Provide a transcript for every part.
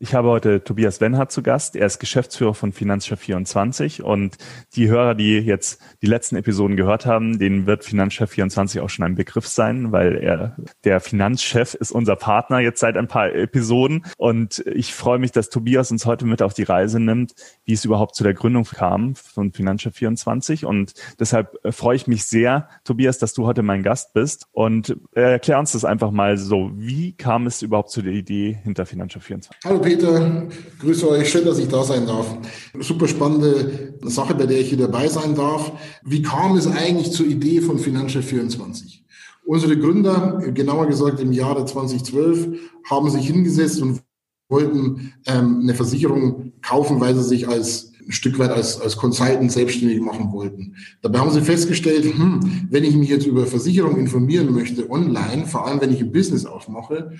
Ich habe heute Tobias Wenhardt zu Gast. Er ist Geschäftsführer von Finanzchef24 und die Hörer, die jetzt die letzten Episoden gehört haben, denen wird Finanzchef24 auch schon ein Begriff sein, weil er der Finanzchef ist unser Partner jetzt seit ein paar Episoden und ich freue mich, dass Tobias uns heute mit auf die Reise nimmt, wie es überhaupt zu der Gründung kam von Finanzchef24 und deshalb freue ich mich sehr, Tobias, dass du heute mein Gast bist und erklär uns das einfach mal so, wie kam es überhaupt zu der Idee hinter Finanzchef24? Hallo Peter, grüße euch, schön, dass ich da sein darf. Super spannende Sache, bei der ich hier dabei sein darf. Wie kam es eigentlich zur Idee von Financial 24? Unsere Gründer, genauer gesagt im Jahre 2012, haben sich hingesetzt und wollten ähm, eine Versicherung kaufen, weil sie sich als ein Stück weit als, als Consultant selbstständig machen wollten. Dabei haben sie festgestellt, hm, wenn ich mich jetzt über Versicherung informieren möchte online, vor allem wenn ich ein Business aufmache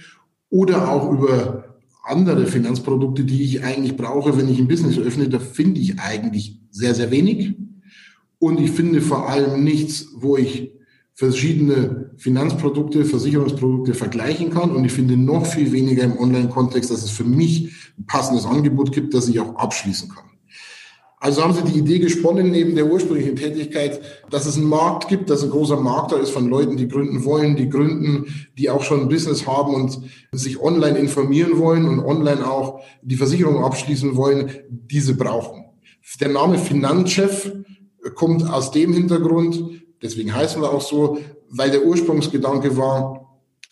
oder auch über andere Finanzprodukte, die ich eigentlich brauche, wenn ich ein Business öffne, da finde ich eigentlich sehr, sehr wenig. Und ich finde vor allem nichts, wo ich verschiedene Finanzprodukte, Versicherungsprodukte vergleichen kann. Und ich finde noch viel weniger im Online-Kontext, dass es für mich ein passendes Angebot gibt, das ich auch abschließen kann. Also haben sie die Idee gesponnen neben der ursprünglichen Tätigkeit, dass es einen Markt gibt, dass ein großer Markt da ist von Leuten, die gründen wollen, die gründen, die auch schon ein Business haben und sich online informieren wollen und online auch die Versicherung abschließen wollen, diese brauchen. Der Name Finanzchef kommt aus dem Hintergrund, deswegen heißen wir auch so, weil der Ursprungsgedanke war,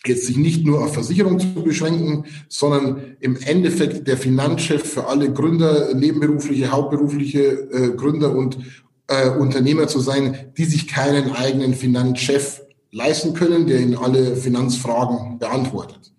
jetzt sich nicht nur auf Versicherung zu beschränken, sondern im Endeffekt der Finanzchef für alle Gründer, nebenberufliche, hauptberufliche äh, Gründer und äh, Unternehmer zu sein, die sich keinen eigenen Finanzchef leisten können, der ihnen alle Finanzfragen beantwortet.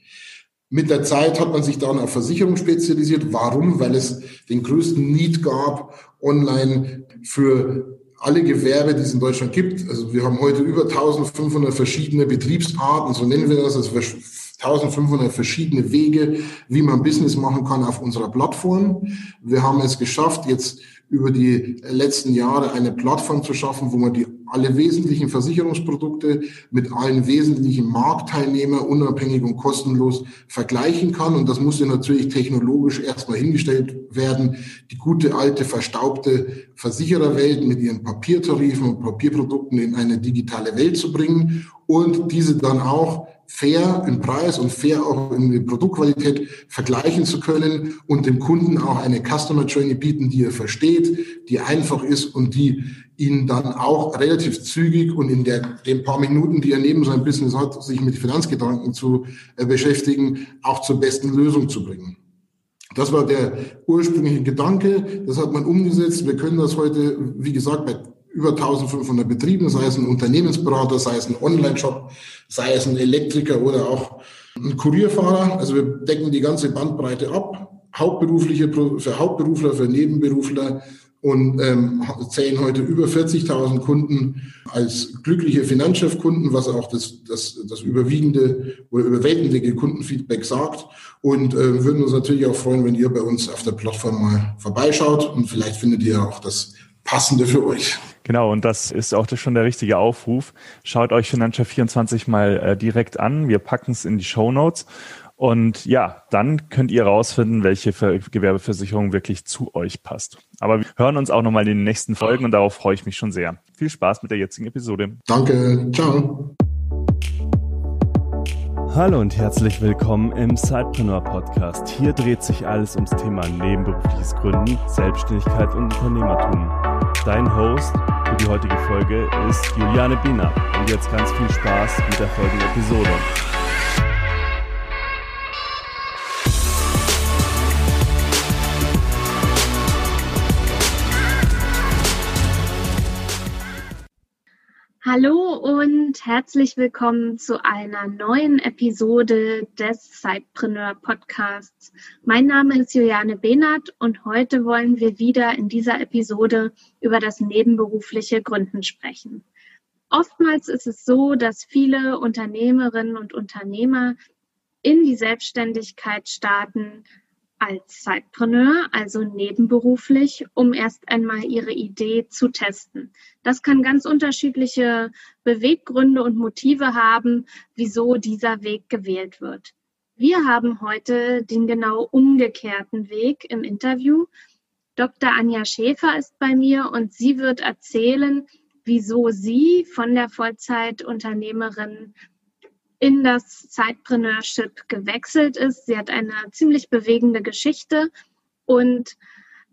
Mit der Zeit hat man sich dann auf Versicherung spezialisiert. Warum? Weil es den größten Need gab, online für alle Gewerbe, die es in Deutschland gibt. Also wir haben heute über 1500 verschiedene Betriebsarten, so nennen wir das, also 1500 verschiedene Wege, wie man Business machen kann auf unserer Plattform. Wir haben es geschafft, jetzt über die letzten Jahre eine Plattform zu schaffen, wo man die alle wesentlichen Versicherungsprodukte mit allen wesentlichen Marktteilnehmern unabhängig und kostenlos vergleichen kann. Und das muss ja natürlich technologisch erstmal hingestellt werden. Die gute alte verstaubte Versichererwelt mit ihren Papiertarifen und Papierprodukten in eine digitale Welt zu bringen und diese dann auch fair im Preis und fair auch in der Produktqualität vergleichen zu können und dem Kunden auch eine Customer Journey bieten, die er versteht, die einfach ist und die ihn dann auch relativ zügig und in der, den paar Minuten, die er neben seinem Business hat, sich mit Finanzgedanken zu äh, beschäftigen, auch zur besten Lösung zu bringen. Das war der ursprüngliche Gedanke. Das hat man umgesetzt. Wir können das heute, wie gesagt, bei über 1500 Betrieben, sei es ein Unternehmensberater, sei es ein Online-Shop, sei es ein Elektriker oder auch ein Kurierfahrer. Also wir decken die ganze Bandbreite ab. Hauptberufliche, für Hauptberufler, für Nebenberufler und ähm, zählen heute über 40.000 Kunden als glückliche Finanzchefkunden, was auch das, das, das überwiegende oder überwältigende Kundenfeedback sagt. Und äh, würden uns natürlich auch freuen, wenn ihr bei uns auf der Plattform mal vorbeischaut und vielleicht findet ihr auch das Passende für euch. Genau, und das ist auch schon der richtige Aufruf. Schaut euch Financial 24 mal äh, direkt an. Wir packen es in die Show Notes. Und ja, dann könnt ihr rausfinden, welche Gewerbeversicherung wirklich zu euch passt. Aber wir hören uns auch nochmal in den nächsten Folgen und darauf freue ich mich schon sehr. Viel Spaß mit der jetzigen Episode. Danke, ciao. Hallo und herzlich willkommen im Sidepreneur Podcast. Hier dreht sich alles ums Thema nebenberufliches Gründen, Selbstständigkeit und Unternehmertum. Dein Host für die heutige Folge ist Juliane Biener. Und jetzt ganz viel Spaß mit der folgenden Episode. Hallo und herzlich willkommen zu einer neuen Episode des Sidepreneur Podcasts. Mein Name ist Juliane Behnert und heute wollen wir wieder in dieser Episode über das nebenberufliche Gründen sprechen. Oftmals ist es so, dass viele Unternehmerinnen und Unternehmer in die Selbstständigkeit starten, als Zeitpreneur, also nebenberuflich, um erst einmal ihre Idee zu testen. Das kann ganz unterschiedliche Beweggründe und Motive haben, wieso dieser Weg gewählt wird. Wir haben heute den genau umgekehrten Weg im Interview. Dr. Anja Schäfer ist bei mir und sie wird erzählen, wieso sie von der Vollzeitunternehmerin in das Zeitpreneurship gewechselt ist. Sie hat eine ziemlich bewegende Geschichte und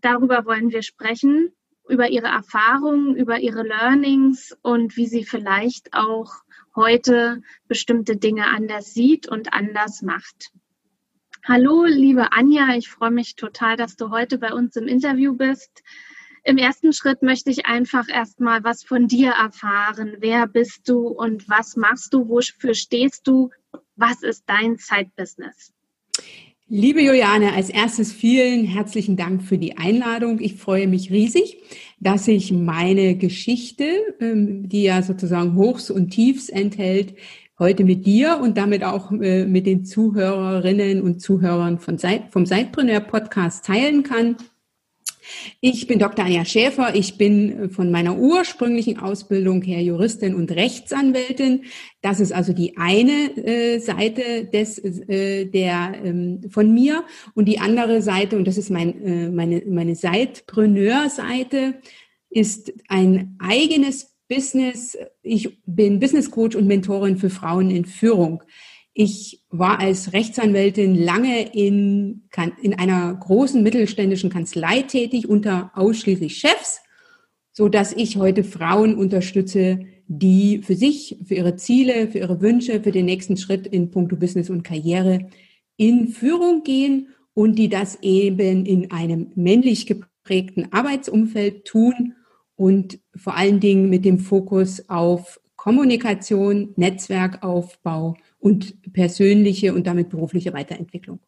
darüber wollen wir sprechen, über ihre Erfahrungen, über ihre Learnings und wie sie vielleicht auch heute bestimmte Dinge anders sieht und anders macht. Hallo, liebe Anja, ich freue mich total, dass du heute bei uns im Interview bist. Im ersten Schritt möchte ich einfach erstmal was von dir erfahren. Wer bist du und was machst du? Wofür stehst du? Was ist dein Zeitbusiness? Liebe Juliane, als erstes vielen herzlichen Dank für die Einladung. Ich freue mich riesig, dass ich meine Geschichte, ähm, die ja sozusagen Hochs und Tiefs enthält, heute mit dir und damit auch äh, mit den Zuhörerinnen und Zuhörern vom Zeitpreneur Podcast teilen kann. Ich bin Dr. Anja Schäfer. Ich bin von meiner ursprünglichen Ausbildung her Juristin und Rechtsanwältin. Das ist also die eine äh, Seite des, äh, der, ähm, von mir. Und die andere Seite, und das ist mein, äh, meine, meine Zeitpreneur-Seite, ist ein eigenes Business. Ich bin Business Coach und Mentorin für Frauen in Führung. Ich war als Rechtsanwältin lange in, in einer großen mittelständischen Kanzlei tätig, unter ausschließlich Chefs, so dass ich heute Frauen unterstütze, die für sich, für ihre Ziele, für ihre Wünsche, für den nächsten Schritt in puncto Business und Karriere in Führung gehen und die das eben in einem männlich geprägten Arbeitsumfeld tun und vor allen Dingen mit dem Fokus auf Kommunikation, Netzwerkaufbau und persönliche und damit berufliche Weiterentwicklung.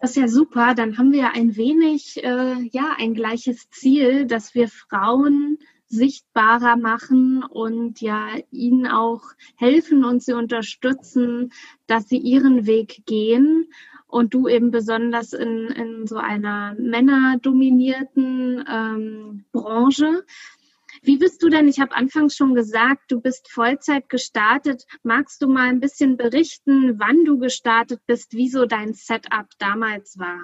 Das ist ja super. Dann haben wir ein wenig, äh, ja, ein gleiches Ziel, dass wir Frauen sichtbarer machen und ja ihnen auch helfen und sie unterstützen, dass sie ihren Weg gehen und du eben besonders in, in so einer männerdominierten ähm, Branche wie bist du denn? Ich habe anfangs schon gesagt, du bist Vollzeit gestartet. Magst du mal ein bisschen berichten, wann du gestartet bist, wie so dein Setup damals war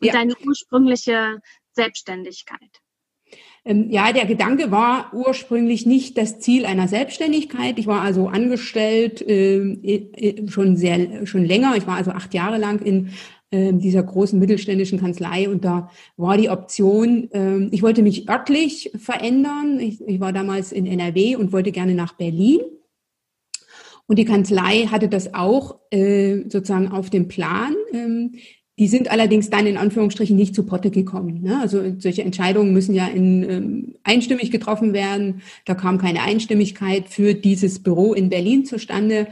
und ja. deine ursprüngliche Selbstständigkeit? Ähm, ja, der Gedanke war ursprünglich nicht das Ziel einer Selbstständigkeit. Ich war also angestellt äh, schon sehr schon länger. Ich war also acht Jahre lang in dieser großen mittelständischen Kanzlei und da war die Option, ähm, ich wollte mich örtlich verändern. Ich, war damals in NRW und wollte gerne nach Berlin. Und die Kanzlei hatte das auch äh, sozusagen auf dem Plan. Ähm, die sind allerdings dann in Anführungsstrichen nicht zu Potte gekommen. Ne? Also solche Entscheidungen müssen ja in, ähm, einstimmig getroffen werden. Da kam keine Einstimmigkeit für dieses Büro in Berlin zustande.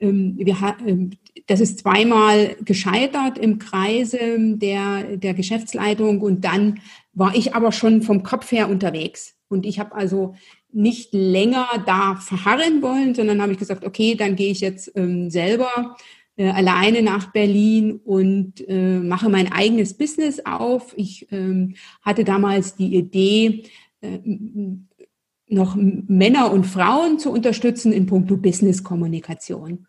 Ähm, wir, ähm, das ist zweimal gescheitert im Kreise der, der Geschäftsleitung und dann war ich aber schon vom Kopf her unterwegs. Und ich habe also nicht länger da verharren wollen, sondern habe ich gesagt, okay, dann gehe ich jetzt ähm, selber äh, alleine nach Berlin und äh, mache mein eigenes Business auf. Ich ähm, hatte damals die Idee, äh, noch Männer und Frauen zu unterstützen in puncto Business-Kommunikation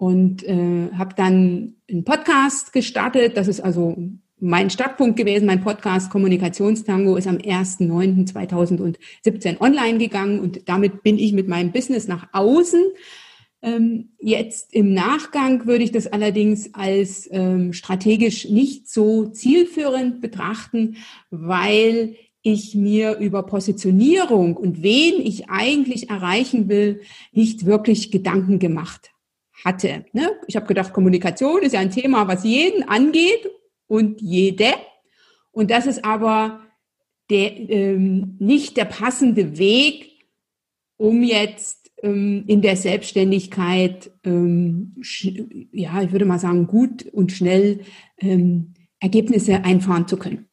und äh, habe dann einen Podcast gestartet. Das ist also mein Startpunkt gewesen. Mein Podcast Kommunikationstango ist am 1.9.2017 online gegangen und damit bin ich mit meinem Business nach außen. Ähm, jetzt im Nachgang würde ich das allerdings als ähm, strategisch nicht so zielführend betrachten, weil ich mir über Positionierung und wen ich eigentlich erreichen will, nicht wirklich Gedanken gemacht hatte. Ne? Ich habe gedacht, Kommunikation ist ja ein Thema, was jeden angeht und jede. Und das ist aber der, ähm, nicht der passende Weg, um jetzt ähm, in der Selbstständigkeit, ähm, ja, ich würde mal sagen, gut und schnell ähm, Ergebnisse einfahren zu können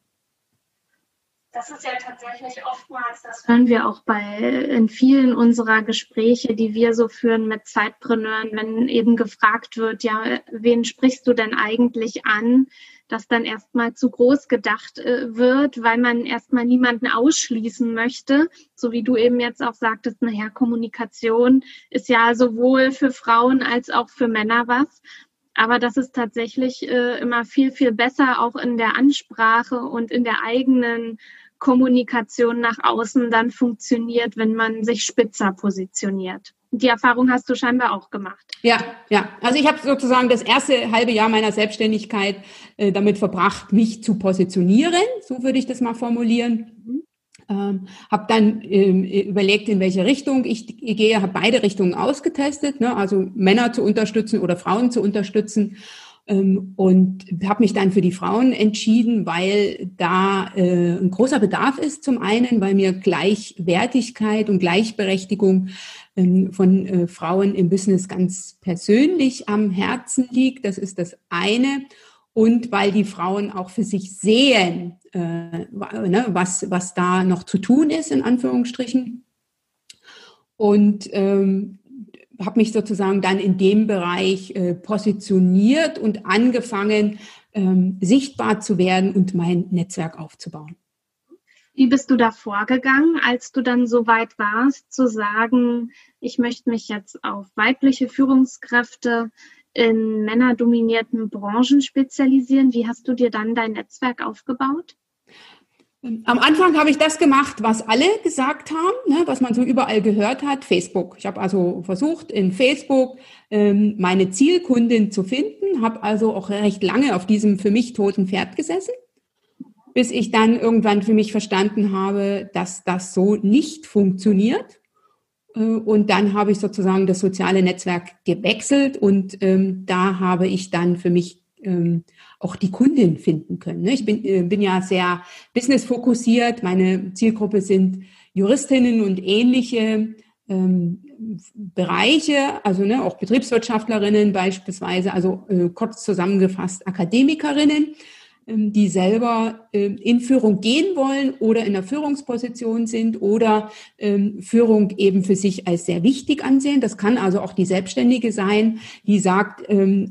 das ist ja tatsächlich oftmals, das hören wir auch bei in vielen unserer Gespräche, die wir so führen mit Zeitpreneuren, wenn eben gefragt wird, ja, wen sprichst du denn eigentlich an, dass dann erstmal zu groß gedacht äh, wird, weil man erstmal niemanden ausschließen möchte, so wie du eben jetzt auch sagtest, naja, Kommunikation ist ja sowohl für Frauen als auch für Männer was. aber dass es tatsächlich äh, immer viel, viel besser auch in der Ansprache und in der eigenen Kommunikation nach außen dann funktioniert, wenn man sich spitzer positioniert. Die Erfahrung hast du scheinbar auch gemacht. Ja, ja. Also ich habe sozusagen das erste halbe Jahr meiner Selbstständigkeit äh, damit verbracht, mich zu positionieren. So würde ich das mal formulieren. Mhm. Ähm, habe dann ähm, überlegt, in welche Richtung ich, ich gehe, habe beide Richtungen ausgetestet, ne? also Männer zu unterstützen oder Frauen zu unterstützen und habe mich dann für die Frauen entschieden, weil da äh, ein großer Bedarf ist zum einen, weil mir Gleichwertigkeit und Gleichberechtigung ähm, von äh, Frauen im Business ganz persönlich am Herzen liegt. Das ist das eine. Und weil die Frauen auch für sich sehen, äh, ne, was, was da noch zu tun ist, in Anführungsstrichen. Und ähm, habe mich sozusagen dann in dem Bereich äh, positioniert und angefangen, ähm, sichtbar zu werden und mein Netzwerk aufzubauen. Wie bist du da vorgegangen, als du dann so weit warst, zu sagen, ich möchte mich jetzt auf weibliche Führungskräfte in männerdominierten Branchen spezialisieren? Wie hast du dir dann dein Netzwerk aufgebaut? Am Anfang habe ich das gemacht, was alle gesagt haben, ne, was man so überall gehört hat, Facebook. Ich habe also versucht, in Facebook ähm, meine Zielkundin zu finden, habe also auch recht lange auf diesem für mich toten Pferd gesessen, bis ich dann irgendwann für mich verstanden habe, dass das so nicht funktioniert. Äh, und dann habe ich sozusagen das soziale Netzwerk gewechselt und ähm, da habe ich dann für mich ähm, auch die Kundin finden können. Ne? Ich bin, äh, bin ja sehr businessfokussiert. Meine Zielgruppe sind Juristinnen und ähnliche ähm, Bereiche, also ne, auch Betriebswirtschaftlerinnen beispielsweise, also äh, kurz zusammengefasst Akademikerinnen. Ähm, die selber ähm, in Führung gehen wollen oder in der Führungsposition sind oder ähm, Führung eben für sich als sehr wichtig ansehen. Das kann also auch die Selbstständige sein, die sagt,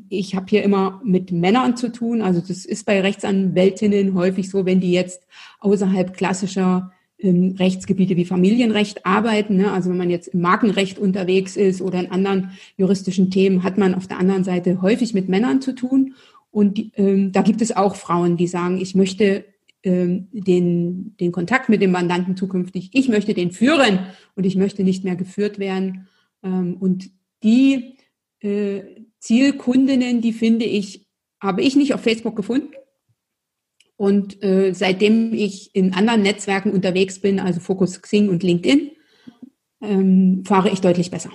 ich habe hier immer mit Männern zu tun. Also das ist bei Rechtsanwältinnen häufig so, wenn die jetzt außerhalb klassischer Rechtsgebiete wie Familienrecht arbeiten. Ne? Also wenn man jetzt im Markenrecht unterwegs ist oder in anderen juristischen Themen, hat man auf der anderen Seite häufig mit Männern zu tun. Und ähm, da gibt es auch Frauen, die sagen, ich möchte ähm, den, den Kontakt mit dem Mandanten zukünftig, ich möchte den führen und ich möchte nicht mehr geführt werden. Ähm, und die äh, Zielkundinnen, die finde ich, habe ich nicht auf Facebook gefunden. Und äh, seitdem ich in anderen Netzwerken unterwegs bin, also Focus Xing und LinkedIn, ähm, fahre ich deutlich besser.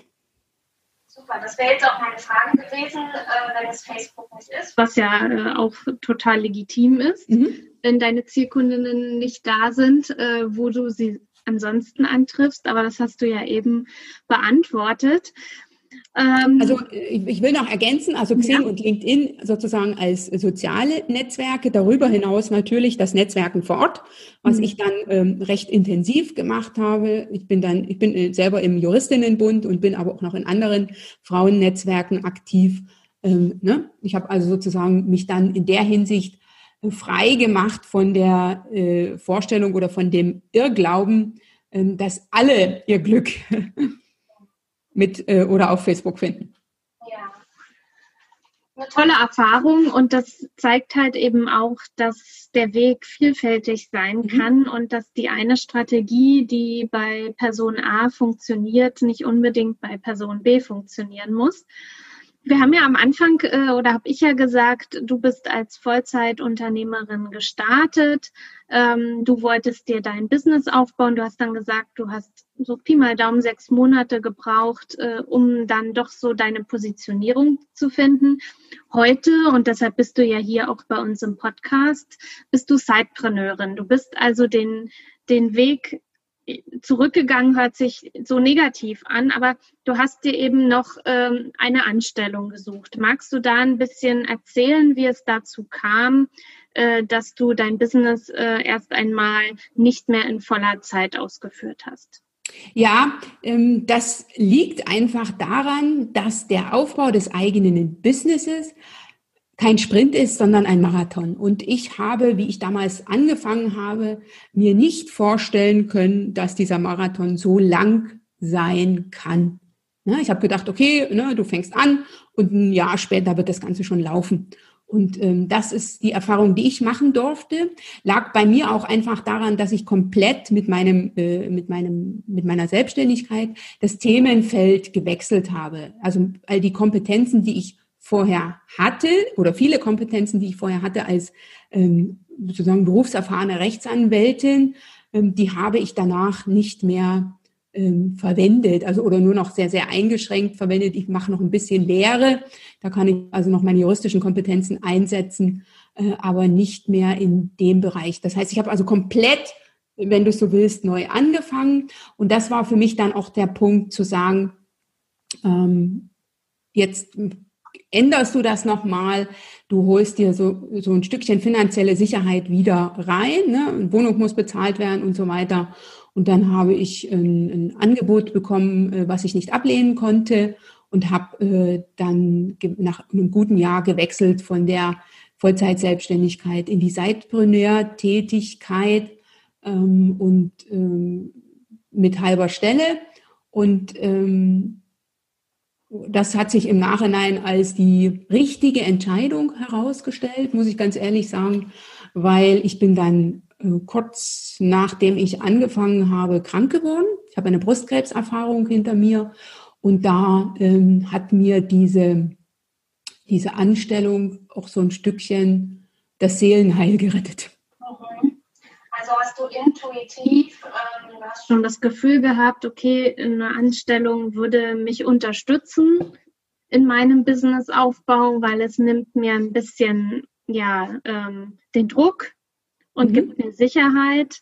Super, das wäre jetzt auch meine Frage gewesen, äh, wenn es Facebook nicht ist, was ja äh, auch total legitim ist, mhm. wenn deine Zielkundinnen nicht da sind, äh, wo du sie ansonsten antriffst, aber das hast du ja eben beantwortet. Ähm, also ich, ich, will noch ergänzen, also Xing ja. und LinkedIn sozusagen als soziale Netzwerke, darüber hinaus natürlich das Netzwerken vor Ort, was mhm. ich dann ähm, recht intensiv gemacht habe. Ich bin dann, ich bin äh, selber im Juristinnenbund und bin aber auch noch in anderen Frauennetzwerken aktiv. Ähm, ne? Ich habe also sozusagen mich dann in der Hinsicht äh, frei gemacht von der äh, Vorstellung oder von dem Irrglauben, äh, dass alle ihr Glück mit äh, oder auf Facebook finden. Ja. Eine tolle Erfahrung und das zeigt halt eben auch, dass der Weg vielfältig sein mhm. kann und dass die eine Strategie, die bei Person A funktioniert, nicht unbedingt bei Person B funktionieren muss. Wir haben ja am Anfang äh, oder habe ich ja gesagt, du bist als Vollzeitunternehmerin gestartet. Ähm, du wolltest dir dein Business aufbauen. Du hast dann gesagt, du hast so Pi mal Daumen sechs Monate gebraucht, äh, um dann doch so deine Positionierung zu finden. Heute, und deshalb bist du ja hier auch bei uns im Podcast, bist du Sidepreneurin. Du bist also den, den Weg zurückgegangen hört sich so negativ an, aber du hast dir eben noch ähm, eine Anstellung gesucht. Magst du da ein bisschen erzählen, wie es dazu kam, äh, dass du dein Business äh, erst einmal nicht mehr in voller Zeit ausgeführt hast? Ja, ähm, das liegt einfach daran, dass der Aufbau des eigenen Businesses kein Sprint ist, sondern ein Marathon. Und ich habe, wie ich damals angefangen habe, mir nicht vorstellen können, dass dieser Marathon so lang sein kann. Ne, ich habe gedacht, okay, ne, du fängst an und ein Jahr später wird das Ganze schon laufen. Und ähm, das ist die Erfahrung, die ich machen durfte. Lag bei mir auch einfach daran, dass ich komplett mit meinem, äh, mit meinem, mit meiner Selbstständigkeit das Themenfeld gewechselt habe. Also all die Kompetenzen, die ich vorher hatte oder viele Kompetenzen, die ich vorher hatte als ähm, sozusagen berufserfahrene Rechtsanwältin, ähm, die habe ich danach nicht mehr ähm, verwendet, also oder nur noch sehr, sehr eingeschränkt verwendet. Ich mache noch ein bisschen Lehre, da kann ich also noch meine juristischen Kompetenzen einsetzen, äh, aber nicht mehr in dem Bereich. Das heißt, ich habe also komplett, wenn du so willst, neu angefangen. Und das war für mich dann auch der Punkt zu sagen, ähm, jetzt änderst du das nochmal, du holst dir so, so ein Stückchen finanzielle Sicherheit wieder rein, ne? Wohnung muss bezahlt werden und so weiter. Und dann habe ich ein, ein Angebot bekommen, äh, was ich nicht ablehnen konnte und habe äh, dann nach einem guten Jahr gewechselt von der Vollzeitselbstständigkeit in die Seitpreneur-Tätigkeit ähm, und ähm, mit halber Stelle. Und ähm, das hat sich im Nachhinein als die richtige Entscheidung herausgestellt, muss ich ganz ehrlich sagen, weil ich bin dann äh, kurz nachdem ich angefangen habe, krank geworden. Ich habe eine Brustkrebserfahrung hinter mir und da ähm, hat mir diese, diese Anstellung auch so ein Stückchen das Seelenheil gerettet. Also hast du intuitiv, ähm, hast schon das Gefühl gehabt, okay, eine Anstellung würde mich unterstützen in meinem Businessaufbau, weil es nimmt mir ein bisschen ja ähm, den Druck und mhm. gibt mir Sicherheit.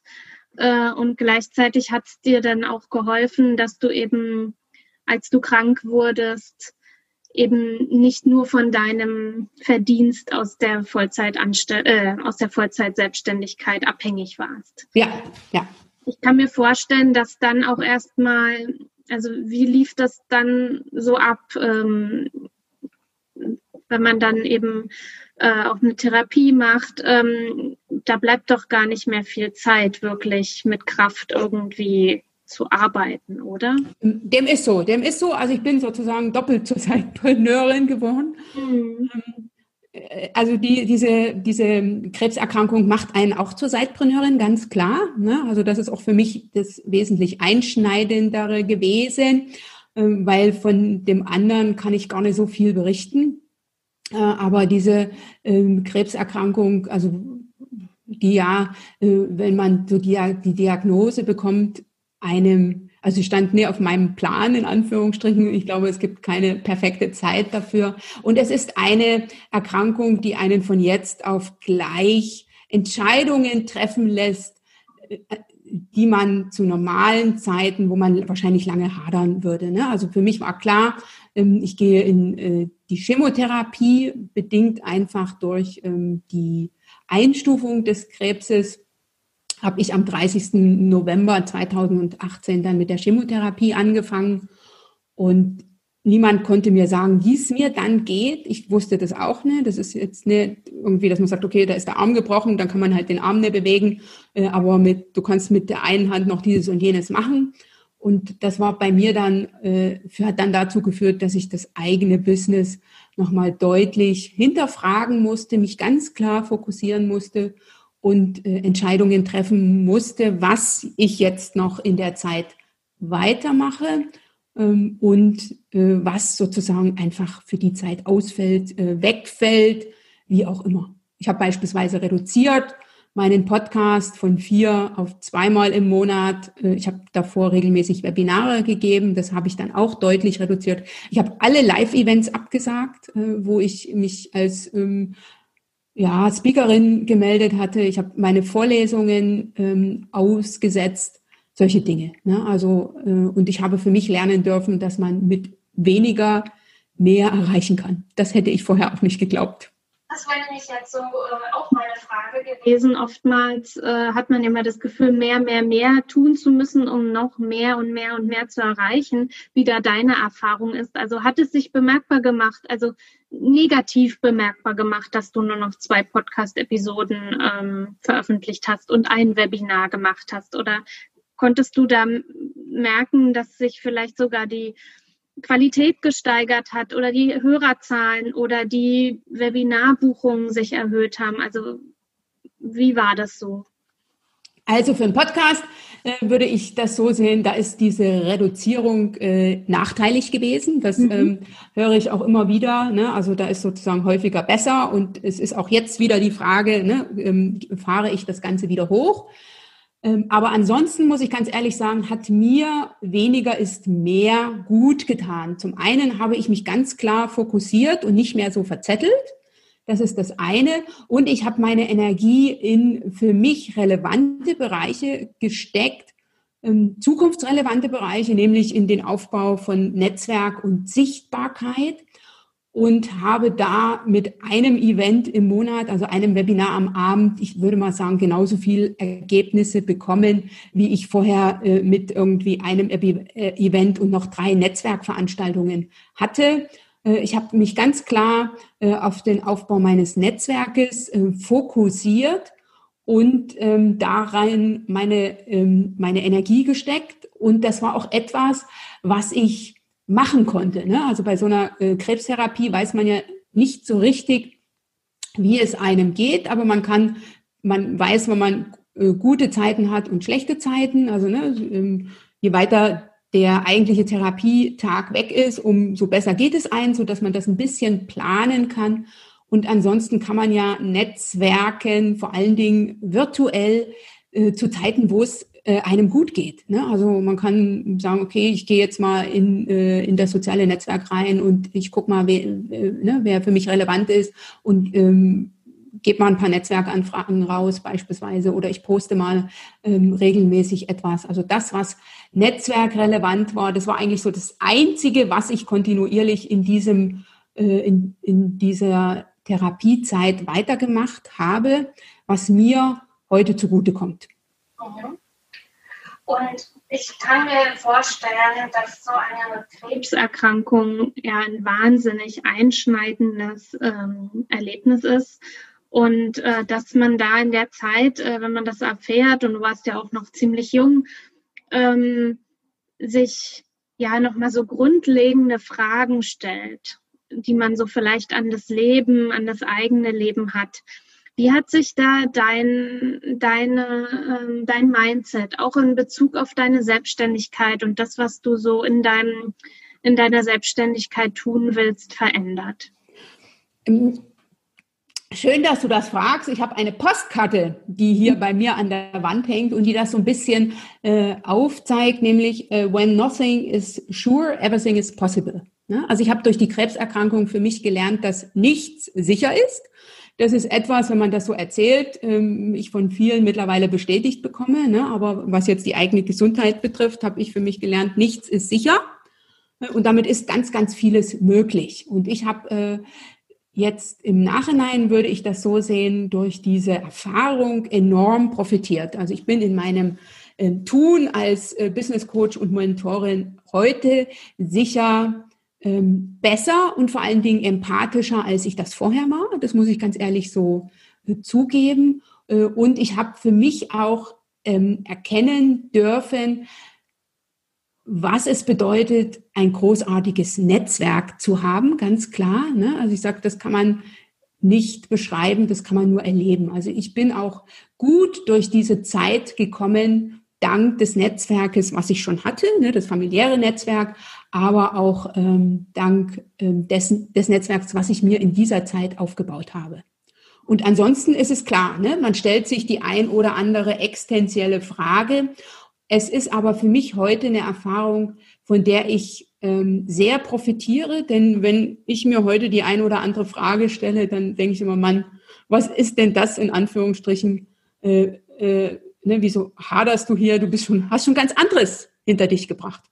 Äh, und gleichzeitig hat es dir dann auch geholfen, dass du eben, als du krank wurdest, eben nicht nur von deinem Verdienst aus der Vollzeitanstell äh, aus der Vollzeitselbstständigkeit abhängig warst. Ja, ja. Ich kann mir vorstellen, dass dann auch erstmal, also wie lief das dann so ab, ähm, wenn man dann eben äh, auch eine Therapie macht, ähm, da bleibt doch gar nicht mehr viel Zeit, wirklich mit Kraft irgendwie zu arbeiten, oder? Dem ist so, dem ist so. Also ich bin sozusagen doppelt zur Zeitpreneurin geworden. Mhm. Also die, diese, diese Krebserkrankung macht einen auch zur Zeitpreneurin, ganz klar. Ne? Also das ist auch für mich das wesentlich einschneidendere gewesen, ähm, weil von dem anderen kann ich gar nicht so viel berichten. Äh, aber diese ähm, Krebserkrankung, also die ja, äh, wenn man so die, die Diagnose bekommt, einem, also stand nie auf meinem Plan, in Anführungsstrichen. Ich glaube, es gibt keine perfekte Zeit dafür. Und es ist eine Erkrankung, die einen von jetzt auf gleich Entscheidungen treffen lässt, die man zu normalen Zeiten, wo man wahrscheinlich lange hadern würde. Ne? Also für mich war klar, ähm, ich gehe in äh, die Chemotherapie, bedingt einfach durch ähm, die Einstufung des Krebses habe ich am 30. November 2018 dann mit der Chemotherapie angefangen und niemand konnte mir sagen, wie es mir dann geht. Ich wusste das auch nicht. Das ist jetzt nicht irgendwie, dass man sagt, okay, da ist der Arm gebrochen, dann kann man halt den Arm nicht bewegen, äh, aber mit, du kannst mit der einen Hand noch dieses und jenes machen. Und das war bei mir dann, äh, hat dann dazu geführt, dass ich das eigene Business nochmal deutlich hinterfragen musste, mich ganz klar fokussieren musste und äh, Entscheidungen treffen musste, was ich jetzt noch in der Zeit weitermache ähm, und äh, was sozusagen einfach für die Zeit ausfällt, äh, wegfällt, wie auch immer. Ich habe beispielsweise reduziert meinen Podcast von vier auf zweimal im Monat. Äh, ich habe davor regelmäßig Webinare gegeben. Das habe ich dann auch deutlich reduziert. Ich habe alle Live-Events abgesagt, äh, wo ich mich als ähm, ja, Speakerin gemeldet hatte. Ich habe meine Vorlesungen ähm, ausgesetzt, solche Dinge. Ne? Also äh, und ich habe für mich lernen dürfen, dass man mit weniger mehr erreichen kann. Das hätte ich vorher auch nicht geglaubt. Das war nämlich jetzt so äh, auch meine Frage gewesen. Oftmals äh, hat man immer das Gefühl, mehr, mehr, mehr tun zu müssen, um noch mehr und mehr und mehr zu erreichen, wie da deine Erfahrung ist. Also hat es sich bemerkbar gemacht, also negativ bemerkbar gemacht, dass du nur noch zwei Podcast-Episoden ähm, veröffentlicht hast und ein Webinar gemacht hast? Oder konntest du da merken, dass sich vielleicht sogar die Qualität gesteigert hat oder die Hörerzahlen oder die Webinarbuchungen sich erhöht haben? Also wie war das so? Also für einen Podcast äh, würde ich das so sehen, da ist diese Reduzierung äh, nachteilig gewesen. Das mhm. ähm, höre ich auch immer wieder. Ne? Also da ist sozusagen häufiger besser und es ist auch jetzt wieder die Frage, ne, ähm, fahre ich das Ganze wieder hoch? Ähm, aber ansonsten muss ich ganz ehrlich sagen, hat mir weniger ist mehr gut getan. Zum einen habe ich mich ganz klar fokussiert und nicht mehr so verzettelt. Das ist das eine. Und ich habe meine Energie in für mich relevante Bereiche gesteckt, ähm, zukunftsrelevante Bereiche, nämlich in den Aufbau von Netzwerk und Sichtbarkeit und habe da mit einem Event im Monat, also einem Webinar am Abend, ich würde mal sagen, genauso viel Ergebnisse bekommen, wie ich vorher äh, mit irgendwie einem äh, Event und noch drei Netzwerkveranstaltungen hatte. Äh, ich habe mich ganz klar äh, auf den Aufbau meines Netzwerkes äh, fokussiert und ähm, darein meine, ähm, meine Energie gesteckt. Und das war auch etwas, was ich machen konnte. Ne? Also bei so einer äh, Krebstherapie weiß man ja nicht so richtig, wie es einem geht, aber man kann, man weiß, wenn man äh, gute Zeiten hat und schlechte Zeiten. Also ne, ähm, je weiter der eigentliche Therapietag weg ist, umso besser geht es ein, so dass man das ein bisschen planen kann. Und ansonsten kann man ja Netzwerken, vor allen Dingen virtuell, äh, zu Zeiten, wo es äh, einem gut geht. Ne? Also man kann sagen, okay, ich gehe jetzt mal in, äh, in das soziale Netzwerk rein und ich gucke mal, wer, äh, ne, wer für mich relevant ist und ähm, gebe mal ein paar Netzwerkanfragen raus beispielsweise oder ich poste mal ähm, regelmäßig etwas. Also das, was netzwerkrelevant war, das war eigentlich so das Einzige, was ich kontinuierlich in diesem äh, in, in dieser Therapiezeit weitergemacht habe, was mir heute zugutekommt. Mhm. Und ich kann mir vorstellen, dass so eine Krebserkrankung ja ein wahnsinnig einschneidendes ähm, Erlebnis ist. Und äh, dass man da in der Zeit, äh, wenn man das erfährt, und du warst ja auch noch ziemlich jung, ähm, sich ja nochmal so grundlegende Fragen stellt, die man so vielleicht an das Leben, an das eigene Leben hat. Wie hat sich da dein, deine, ähm, dein Mindset auch in Bezug auf deine Selbstständigkeit und das, was du so in, deinem, in deiner Selbstständigkeit tun willst, verändert? Ähm, schön, dass du das fragst. Ich habe eine Postkarte, die hier bei mir an der Wand hängt und die das so ein bisschen äh, aufzeigt, nämlich äh, When nothing is sure, everything is possible. Ne? Also ich habe durch die Krebserkrankung für mich gelernt, dass nichts sicher ist das ist etwas, wenn man das so erzählt, ähm, ich von vielen mittlerweile bestätigt bekomme. Ne? Aber was jetzt die eigene Gesundheit betrifft, habe ich für mich gelernt, nichts ist sicher. Und damit ist ganz, ganz vieles möglich. Und ich habe äh, jetzt im Nachhinein, würde ich das so sehen, durch diese Erfahrung enorm profitiert. Also ich bin in meinem äh, Tun als äh, Business Coach und Mentorin heute sicher ähm, besser und vor allen Dingen empathischer, als ich das vorher war. Das muss ich ganz ehrlich so äh, zugeben. Äh, und ich habe für mich auch ähm, erkennen dürfen, was es bedeutet, ein großartiges Netzwerk zu haben, ganz klar. Ne? Also ich sage, das kann man nicht beschreiben, das kann man nur erleben. Also ich bin auch gut durch diese Zeit gekommen, dank des Netzwerkes, was ich schon hatte, ne, das familiäre Netzwerk, aber auch ähm, dank ähm, dessen, des Netzwerks, was ich mir in dieser Zeit aufgebaut habe. Und ansonsten ist es klar, ne, man stellt sich die ein oder andere existenzielle Frage. Es ist aber für mich heute eine Erfahrung, von der ich ähm, sehr profitiere, denn wenn ich mir heute die ein oder andere Frage stelle, dann denke ich immer, Mann, was ist denn das in Anführungsstrichen? Äh, äh, ne, wieso haderst du hier? Du bist schon, hast schon ganz anderes hinter dich gebracht.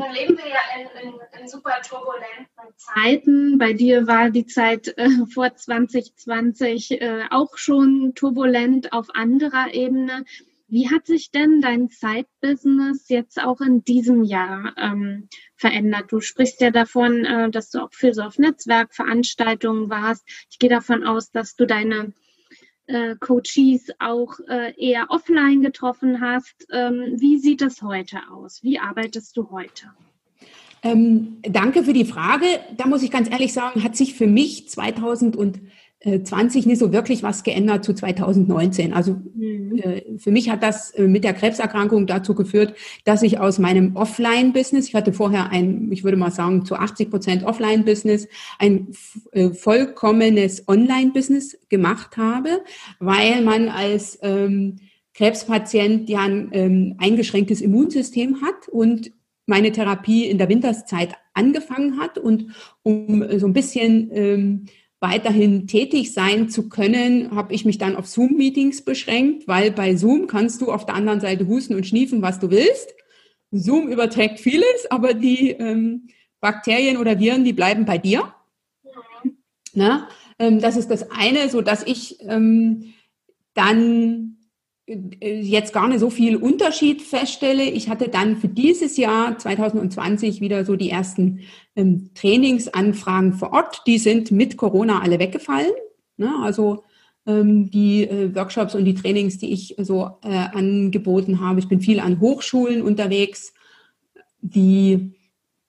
Nun leben wir ja in, in, in, super turbulenten Zeiten. Bei dir war die Zeit äh, vor 2020 äh, auch schon turbulent auf anderer Ebene. Wie hat sich denn dein Side-Business jetzt auch in diesem Jahr ähm, verändert? Du sprichst ja davon, äh, dass du auch viel so auf Netzwerkveranstaltungen warst. Ich gehe davon aus, dass du deine äh, Coaches auch äh, eher offline getroffen hast. Ähm, wie sieht es heute aus? Wie arbeitest du heute? Ähm, danke für die Frage. Da muss ich ganz ehrlich sagen, hat sich für mich 2020 nicht so wirklich was geändert zu 2019. Also mhm. äh, für mich hat das äh, mit der Krebserkrankung dazu geführt, dass ich aus meinem Offline-Business, ich hatte vorher ein, ich würde mal sagen, zu 80 Prozent Offline-Business, ein äh, vollkommenes Online-Business gemacht habe, weil man als ähm, Krebspatient ja ein ähm, eingeschränktes Immunsystem hat und meine Therapie in der Winterszeit angefangen hat und um so ein bisschen ähm, weiterhin tätig sein zu können, habe ich mich dann auf Zoom-Meetings beschränkt, weil bei Zoom kannst du auf der anderen Seite husten und schniefen, was du willst. Zoom überträgt vieles, aber die ähm, Bakterien oder Viren, die bleiben bei dir. Na, ähm, das ist das eine, so dass ich ähm, dann äh, jetzt gar nicht so viel Unterschied feststelle. Ich hatte dann für dieses Jahr 2020 wieder so die ersten ähm, Trainingsanfragen vor Ort. Die sind mit Corona alle weggefallen. Ne? Also ähm, die äh, Workshops und die Trainings, die ich so äh, angeboten habe. Ich bin viel an Hochschulen unterwegs. Die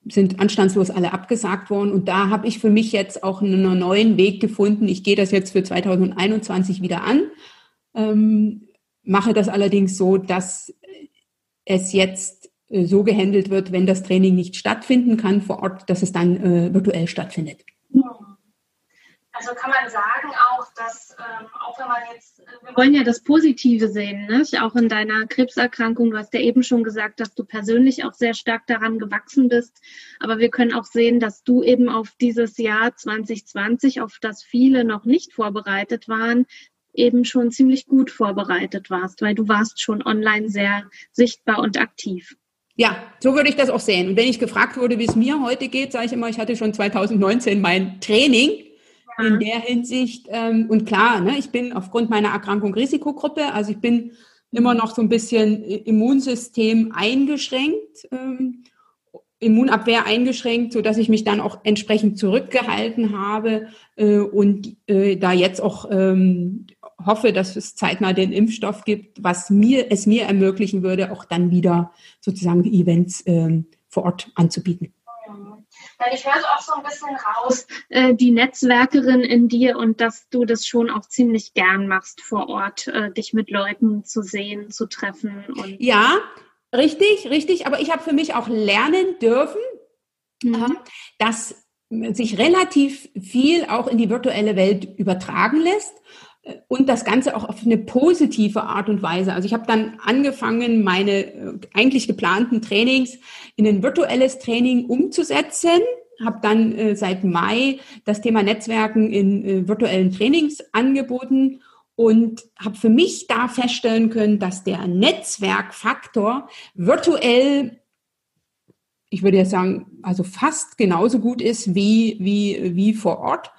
sind anstandslos alle abgesagt worden. Und da habe ich für mich jetzt auch einen neuen Weg gefunden. Ich gehe das jetzt für 2021 wieder an. Ähm, mache das allerdings so, dass es jetzt so gehandelt wird, wenn das Training nicht stattfinden kann vor Ort, dass es dann äh, virtuell stattfindet. Also kann man sagen auch, dass ähm, auch wenn man jetzt, äh, wir wollen ja das Positive sehen, ne? auch in deiner Krebserkrankung, du hast ja eben schon gesagt, dass du persönlich auch sehr stark daran gewachsen bist, aber wir können auch sehen, dass du eben auf dieses Jahr 2020, auf das viele noch nicht vorbereitet waren, eben schon ziemlich gut vorbereitet warst, weil du warst schon online sehr sichtbar und aktiv. Ja, so würde ich das auch sehen. Und wenn ich gefragt wurde, wie es mir heute geht, sage ich immer, ich hatte schon 2019 mein Training ja. in der Hinsicht. Ähm, und klar, ne, ich bin aufgrund meiner Erkrankung Risikogruppe, also ich bin immer noch so ein bisschen Immunsystem eingeschränkt. Ähm, Immunabwehr eingeschränkt, so dass ich mich dann auch entsprechend zurückgehalten habe äh, und äh, da jetzt auch ähm, hoffe, dass es zeitnah den Impfstoff gibt, was mir es mir ermöglichen würde, auch dann wieder sozusagen die Events ähm, vor Ort anzubieten. Weil ich höre auch so ein bisschen raus, äh, die Netzwerkerin in dir und dass du das schon auch ziemlich gern machst vor Ort, äh, dich mit Leuten zu sehen, zu treffen. Und ja, Richtig, richtig. Aber ich habe für mich auch lernen dürfen, mhm. Ähm, dass sich relativ viel auch in die virtuelle Welt übertragen lässt und das Ganze auch auf eine positive Art und Weise. Also ich habe dann angefangen, meine äh, eigentlich geplanten Trainings in ein virtuelles Training umzusetzen, habe dann äh, seit Mai das Thema Netzwerken in äh, virtuellen Trainings angeboten und habe für mich da feststellen können, dass der Netzwerkfaktor virtuell, ich würde ja sagen, also fast genauso gut ist wie, wie, wie vor Ort.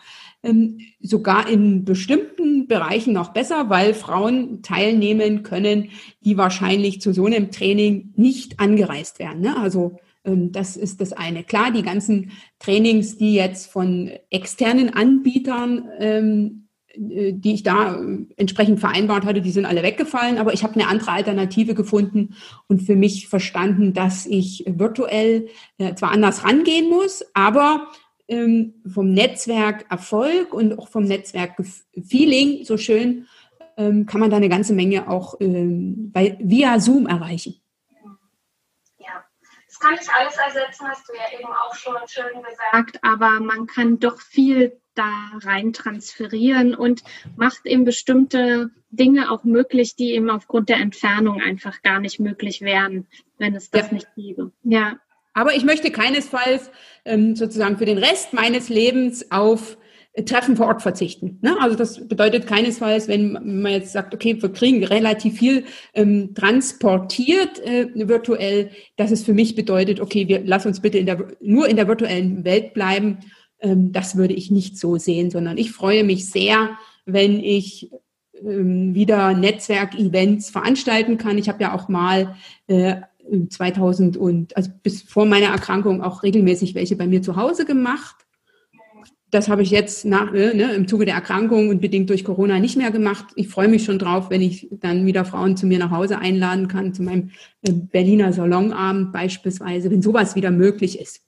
Ähm, sogar in bestimmten Bereichen noch besser, weil Frauen teilnehmen können, die wahrscheinlich zu so einem Training nicht angereist werden. Ne? Also ähm, das ist das eine. Klar, die ganzen Trainings, die jetzt von externen Anbietern ähm, äh, die ich da äh, entsprechend vereinbart hatte, die sind alle weggefallen, aber ich habe eine andere Alternative gefunden und für mich verstanden, dass ich virtuell äh, zwar anders rangehen muss, aber vom Netzwerk Erfolg und auch vom Netzwerk Feeling so schön ähm, kann man da eine ganze Menge auch ähm, bei, via Zoom erreichen. Ja, das kann nicht alles ersetzen, hast du ja eben auch schon schön gesagt, aber man kann doch viel da rein transferieren und macht eben bestimmte Dinge auch möglich, die eben aufgrund der Entfernung einfach gar nicht möglich wären, wenn es das ja. nicht gäbe. Ja. Aber ich möchte keinesfalls ähm, sozusagen für den Rest meines Lebens auf Treffen vor Ort verzichten. Ne? Also das bedeutet keinesfalls, wenn man jetzt sagt, okay, wir kriegen relativ viel ähm, transportiert äh, virtuell, dass es für mich bedeutet, okay, wir lass uns bitte in der, nur in der virtuellen Welt bleiben ähm, das würde ich nicht so sehen, sondern ich freue mich sehr, wenn ich ähm, wieder Netzwerkevents veranstalten kann. Ich habe ja auch mal 2000 äh, und also bis vor meiner Erkrankung auch regelmäßig welche bei mir zu Hause gemacht. das habe ich jetzt nach, äh, ne, im Zuge der Erkrankung und bedingt durch Corona nicht mehr gemacht. Ich freue mich schon drauf, wenn ich dann wieder Frauen zu mir nach Hause einladen kann, zu meinem äh, Berliner Salonabend beispielsweise, wenn sowas wieder möglich ist.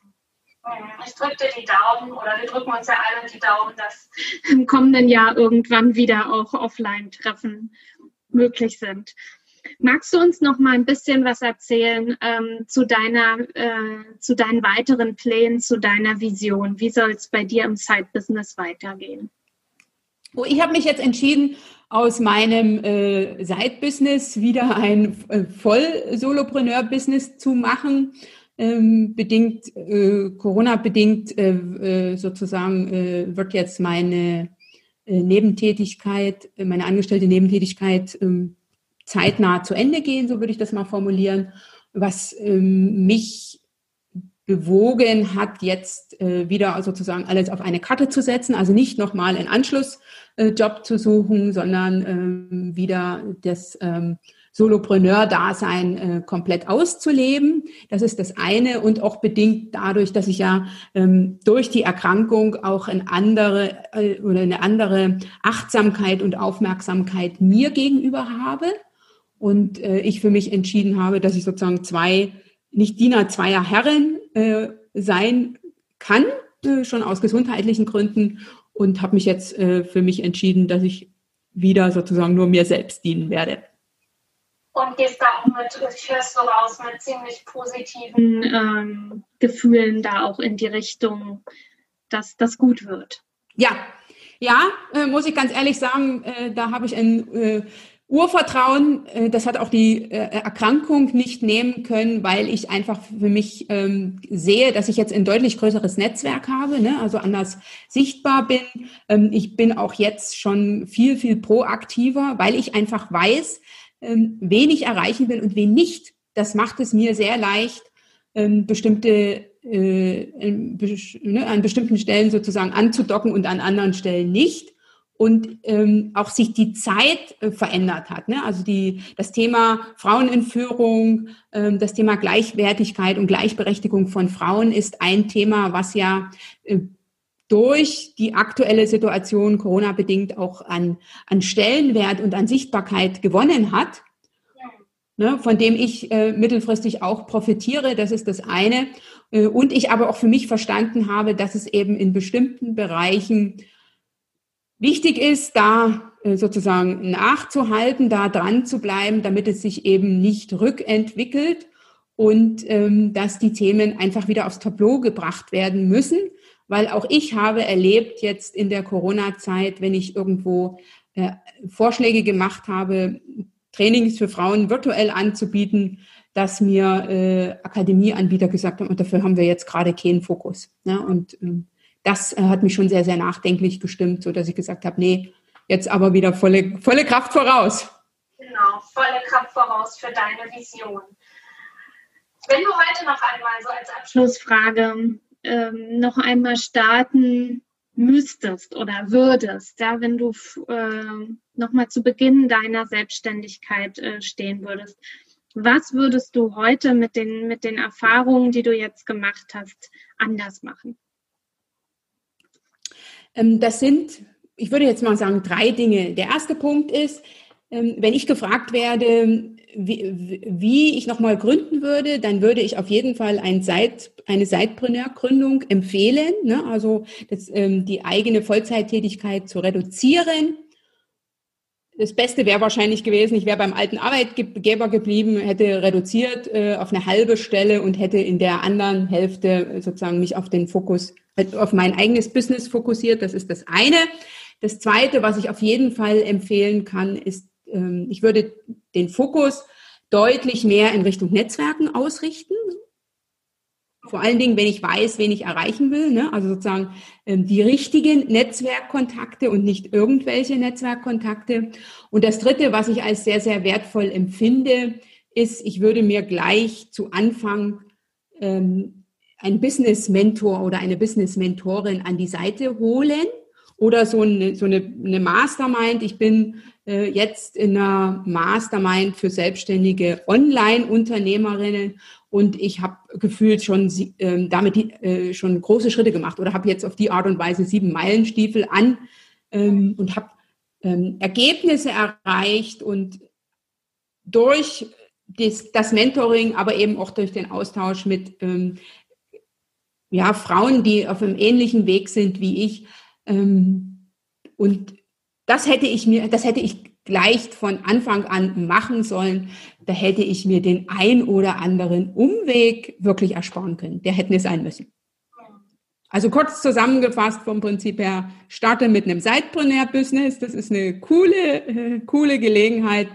Ich drücke dir die Daumen oder wir drücken uns ja alle die Daumen, dass im kommenden Jahr irgendwann wieder auch Offline-Treffen möglich sind. Magst du uns noch mal ein bisschen was erzählen ähm, zu deiner, äh, zu deinen weiteren Plänen, zu deiner Vision? Wie soll es bei dir im Side-Business weitergehen? Oh, ich habe mich jetzt entschieden, aus meinem äh, Side-Business wieder ein äh, Voll-Solopreneur-Business zu machen. Ähm, bedingt, äh, Corona-bedingt äh, äh, sozusagen äh, wird jetzt meine äh, Nebentätigkeit, äh, meine angestellte Nebentätigkeit ähm, zeitnah zu Ende gehen, so würde ich das mal formulieren, was ähm, mich bewogen hat, jetzt äh, wieder sozusagen alles auf eine Karte zu setzen, also nicht nochmal einen Anschlussjob äh, zu suchen, sondern ähm, wieder das ähm, Solopreneur-Dasein äh, komplett auszuleben. Das ist das eine und auch bedingt dadurch, dass ich ja ähm, durch die Erkrankung auch eine andere äh, oder eine andere Achtsamkeit und Aufmerksamkeit mir gegenüber habe und äh, ich für mich entschieden habe, dass ich sozusagen zwei, nicht Diener zweier Herren äh, sein kann, äh, schon aus gesundheitlichen Gründen und habe mich jetzt äh, für mich entschieden, dass ich wieder sozusagen nur mir selbst dienen werde. Und gehst da auch mit, ich höre so raus, mit ziemlich positiven ähm, Gefühlen da auch in die Richtung, dass das gut wird. Ja, ja, äh, muss ich ganz ehrlich sagen, äh, da habe ich ein äh, Urvertrauen, äh, das hat auch die äh, Erkrankung nicht nehmen können, weil ich einfach für mich ähm, sehe, dass ich jetzt ein deutlich größeres Netzwerk habe, ne? also anders sichtbar bin. Ähm, ich bin auch jetzt schon viel, viel proaktiver, weil ich einfach weiß, ähm, wen ich erreichen will und wen nicht. Das macht es mir sehr leicht, bestimmte äh, ne, an bestimmten Stellen sozusagen anzudocken und an anderen Stellen nicht und ähm, auch sich die Zeit äh, verändert hat. Ne? Also die, das Thema Frauenentführung, ähm, das Thema Gleichwertigkeit und Gleichberechtigung von Frauen ist ein Thema, was ja äh, durch die aktuelle Situation Corona-bedingt auch an, an Stellenwert und an Sichtbarkeit gewonnen hat, ne, von dem ich äh, mittelfristig auch profitiere. Das ist das eine. Äh, und ich aber auch für mich verstanden habe, dass es eben in bestimmten Bereichen Wichtig ist, da äh, sozusagen nachzuhalten, da dran zu bleiben, damit es sich eben nicht rückentwickelt und ähm, dass die Themen einfach wieder aufs Tableau gebracht werden müssen, weil auch ich habe erlebt jetzt in der Corona-Zeit, wenn ich irgendwo äh, Vorschläge gemacht habe, Trainings für Frauen virtuell anzubieten, dass mir äh, Akademieanbieter gesagt haben, und dafür haben wir jetzt gerade keinen Fokus. Ja, und ähm, das äh, hat mich schon sehr, sehr nachdenklich gestimmt, so dass ich gesagt habe, nee, jetzt aber wieder volle, volle Kraft voraus. Genau, volle Kraft voraus für deine Vision. Wenn du heute noch einmal so als Abschlussfrage ähm, noch einmal starten müsstest oder würdest, ja, wenn du äh, nochmal zu Beginn deiner Selbstständigkeit äh, stehen würdest, was würdest du heute mit den, mit den Erfahrungen, die du jetzt gemacht hast, anders machen? Ähm, das sind, ich würde jetzt mal sagen, drei Dinge. Der erste Punkt ist, ähm, wenn ich gefragt werde, wie, wie ich nochmal gründen würde, dann würde ich auf jeden Fall ein Seit, eine Sidepreneur-Gründung empfehlen. Ne? Also das, ähm, die eigene Vollzeittätigkeit zu reduzieren. Das Beste wäre wahrscheinlich gewesen, ich wäre beim alten Arbeitgeber geblieben, hätte reduziert äh, auf eine halbe Stelle und hätte in der anderen Hälfte sozusagen mich auf den Fokus auf mein eigenes Business fokussiert. Das ist das eine. Das zweite, was ich auf jeden Fall empfehlen kann, ist, ähm, ich würde den Fokus deutlich mehr in Richtung Netzwerken ausrichten. Vor allen Dingen, wenn ich weiß, wen ich erreichen will, ne? also sozusagen ähm, die richtigen Netzwerkkontakte und nicht irgendwelche Netzwerkkontakte. Und das Dritte, was ich als sehr, sehr wertvoll empfinde, ist, ich würde mir gleich zu Anfang ähm, ein Business-Mentor oder eine Business-Mentorin an die Seite holen oder so eine, so eine, eine Mastermind. Ich bin äh, jetzt in einer Mastermind für selbstständige Online-Unternehmerinnen und ich habe gefühlt schon äh, damit äh, schon große Schritte gemacht oder habe jetzt auf die Art und Weise sieben Meilenstiefel an ähm, und habe ähm, Ergebnisse erreicht und durch das, das, Mentoring, aber eben auch durch den Austausch mit ähm, ja, Frauen, die auf einem ähnlichen Weg sind wie ich. Ähm, und das hätte ich mir, das hätte ich gleich von Anfang an machen sollen, da hätte ich mir den ein oder anderen Umweg wirklich ersparen können. Der hätte nicht sein müssen. Also kurz zusammengefasst vom Prinzip her, starte mit einem Sidepreneur-Business. Das ist eine coole, äh, coole Gelegenheit,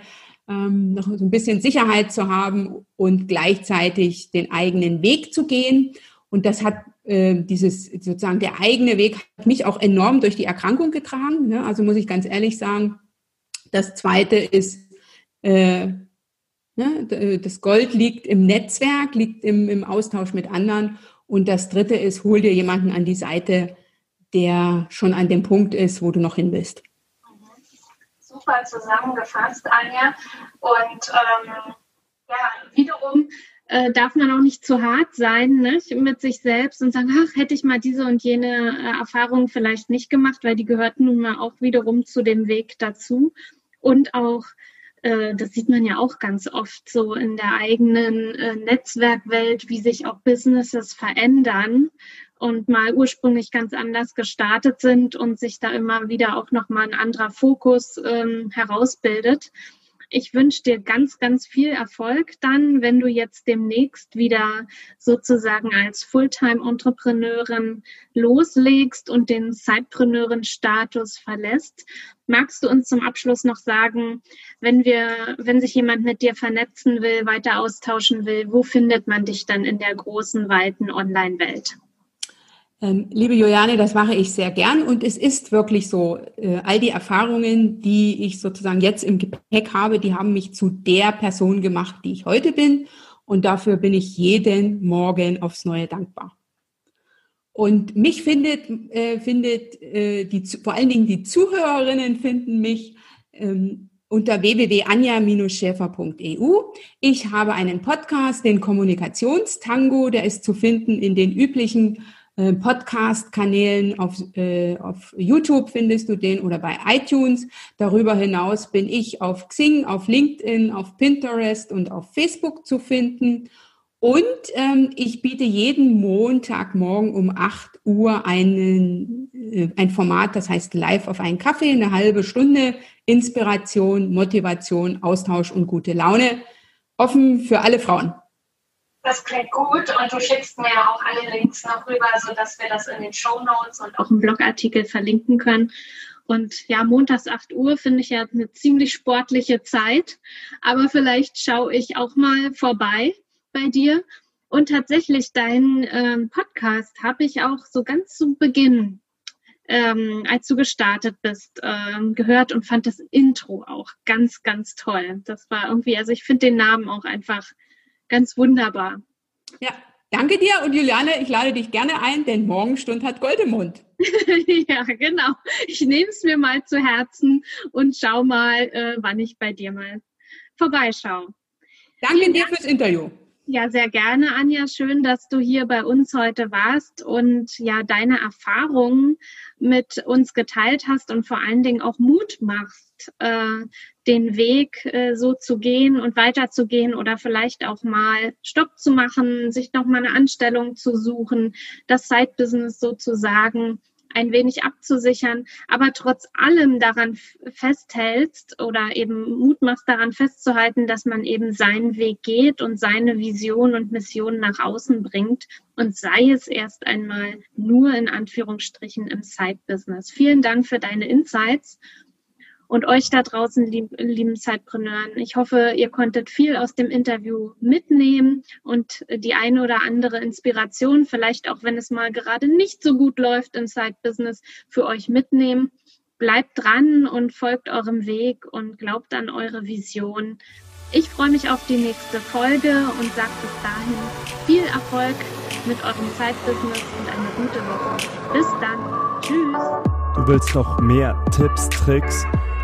ähm, noch so ein bisschen Sicherheit zu haben und gleichzeitig den eigenen Weg zu gehen. Und das hat äh, dieses sozusagen der eigene Weg hat mich auch enorm durch die Erkrankung getragen. Ne? Also muss ich ganz ehrlich sagen, das zweite ist, äh, ne, äh, das Gold liegt im Netzwerk, liegt im, im Austausch mit anderen. Und das dritte ist, hol dir jemanden an die Seite, der schon an dem Punkt ist, wo du noch hin willst. Super zusammengefasst, Anja. Und ähm, ja, wiederum äh, darf man auch nicht zu hart sein ne, mit sich selbst und sagen, ach, hätte ich mal diese und jene äh, Erfahrung vielleicht nicht gemacht, weil die gehört nun mal auch wiederum zu dem Weg dazu und auch äh, das sieht man ja auch ganz oft so in der eigenen äh, Netzwerkwelt, wie sich auch Businesses verändern und mal ursprünglich ganz anders gestartet sind und sich da immer wieder auch nochmal ein anderer Fokus ähm, herausbildet. Ich wünsche dir ganz, ganz viel Erfolg dann, wenn du jetzt demnächst wieder sozusagen als Fulltime-Entrepreneurin loslegst und den Sidepreneurin-Status verlässt. Magst du uns zum Abschluss noch sagen, wenn wir, wenn sich jemand mit dir vernetzen will, weiter austauschen will, wo findet man dich dann in der großen, weiten Online-Welt? Ähm, liebe Juliane, das mache ich sehr gern und es ist wirklich so, äh, all die Erfahrungen, die ich sozusagen jetzt im Gepäck habe, die haben mich zu der Person gemacht, die ich heute bin und dafür bin ich jeden Morgen aufs Neue dankbar. Und mich findet, äh, findet äh, die, vor allen Dingen die Zuhörerinnen finden mich ähm, unter www.anja-schäfer.eu. Ich habe einen Podcast, den Kommunikationstango, der ist zu finden in den üblichen Podcast-Kanälen auf, äh, auf YouTube findest du den oder bei iTunes. Darüber hinaus bin ich auf Xing, auf LinkedIn, auf Pinterest und auf Facebook zu finden. Und ähm, ich biete jeden Montagmorgen um 8 Uhr einen, äh, ein Format, das heißt Live auf einen Kaffee, eine halbe Stunde Inspiration, Motivation, Austausch und gute Laune. Offen für alle Frauen. Das klingt gut und du schickst mir auch alle Links noch rüber, sodass wir das in den Show Notes und auch im Blogartikel verlinken können. Und ja, montags 8 Uhr finde ich ja eine ziemlich sportliche Zeit, aber vielleicht schaue ich auch mal vorbei bei dir. Und tatsächlich, deinen ähm, Podcast habe ich auch so ganz zu Beginn, ähm, als du gestartet bist, ähm, gehört und fand das Intro auch ganz, ganz toll. Das war irgendwie, also ich finde den Namen auch einfach ganz wunderbar. Ja, danke dir und Juliane, ich lade dich gerne ein, denn Morgenstund hat Gold im Mund. ja, genau. Ich nehme es mir mal zu Herzen und schau mal, äh, wann ich bei dir mal vorbeischaue. Danke dir fürs Interview. Ja, sehr gerne, Anja. Schön, dass du hier bei uns heute warst und ja deine Erfahrungen mit uns geteilt hast und vor allen Dingen auch Mut machst, äh, den Weg äh, so zu gehen und weiterzugehen oder vielleicht auch mal Stopp zu machen, sich noch mal eine Anstellung zu suchen, das Side-Business sozusagen ein wenig abzusichern, aber trotz allem daran festhältst oder eben Mut machst daran festzuhalten, dass man eben seinen Weg geht und seine Vision und Mission nach außen bringt und sei es erst einmal nur in Anführungsstrichen im Side-Business. Vielen Dank für deine Insights und euch da draußen, lieb, lieben Zeitpreneuren. Ich hoffe, ihr konntet viel aus dem Interview mitnehmen und die eine oder andere Inspiration, vielleicht auch wenn es mal gerade nicht so gut läuft im Side-Business, für euch mitnehmen. Bleibt dran und folgt eurem Weg und glaubt an eure Vision. Ich freue mich auf die nächste Folge und sage bis dahin viel Erfolg mit eurem Side-Business und eine gute Woche. Bis dann. Tschüss. Du willst noch mehr Tipps, Tricks